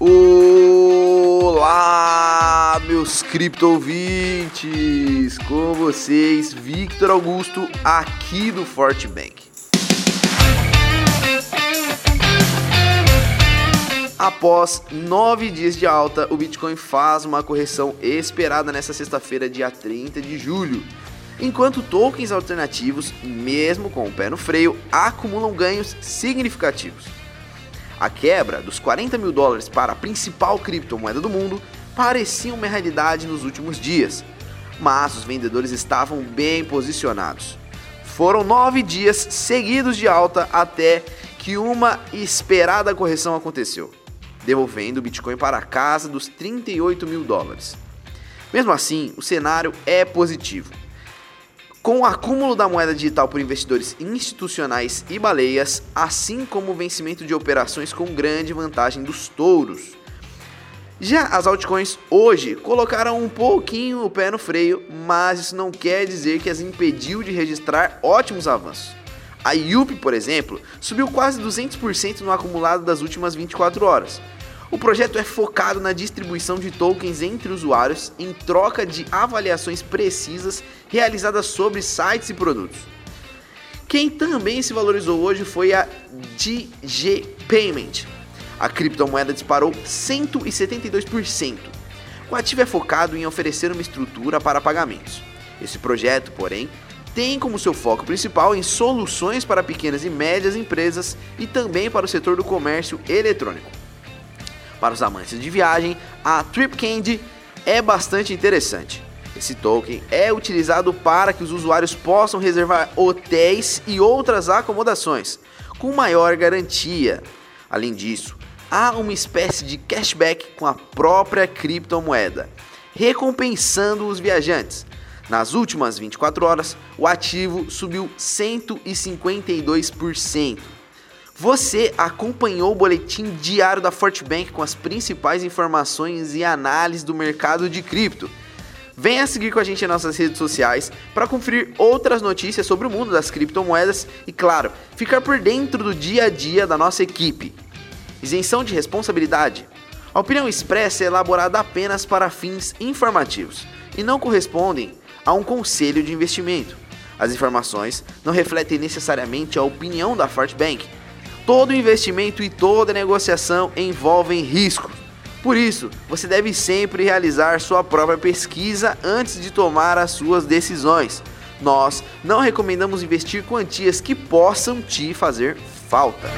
Olá, meus cripto ouvintes! Com vocês, Victor Augusto, aqui do Forte Bank. Após nove dias de alta, o Bitcoin faz uma correção esperada nesta sexta-feira, dia 30 de julho. Enquanto tokens alternativos, mesmo com o pé no freio, acumulam ganhos significativos. A quebra dos 40 mil dólares para a principal criptomoeda do mundo parecia uma realidade nos últimos dias, mas os vendedores estavam bem posicionados. Foram nove dias seguidos de alta até que uma esperada correção aconteceu, devolvendo o Bitcoin para a casa dos 38 mil dólares. Mesmo assim, o cenário é positivo com o acúmulo da moeda digital por investidores institucionais e baleias, assim como o vencimento de operações com grande vantagem dos touros. Já as altcoins hoje colocaram um pouquinho o pé no freio, mas isso não quer dizer que as impediu de registrar ótimos avanços. A Yup, por exemplo, subiu quase 200% no acumulado das últimas 24 horas, o projeto é focado na distribuição de tokens entre usuários em troca de avaliações precisas realizadas sobre sites e produtos. Quem também se valorizou hoje foi a DG Payment. A criptomoeda disparou 172%. O ativo é focado em oferecer uma estrutura para pagamentos. Esse projeto, porém, tem como seu foco principal em soluções para pequenas e médias empresas e também para o setor do comércio eletrônico. Para os amantes de viagem, a Trip Candy é bastante interessante. Esse token é utilizado para que os usuários possam reservar hotéis e outras acomodações com maior garantia. Além disso, há uma espécie de cashback com a própria criptomoeda, recompensando os viajantes. Nas últimas 24 horas, o ativo subiu 152%. Você acompanhou o boletim diário da Fortbank com as principais informações e análises do mercado de cripto. Venha seguir com a gente em nossas redes sociais para conferir outras notícias sobre o mundo das criptomoedas e, claro, ficar por dentro do dia a dia da nossa equipe. Isenção de responsabilidade. A opinião expressa é elaborada apenas para fins informativos e não correspondem a um conselho de investimento. As informações não refletem necessariamente a opinião da Fortbank Todo investimento e toda negociação envolvem risco. Por isso, você deve sempre realizar sua própria pesquisa antes de tomar as suas decisões. Nós não recomendamos investir quantias que possam te fazer falta.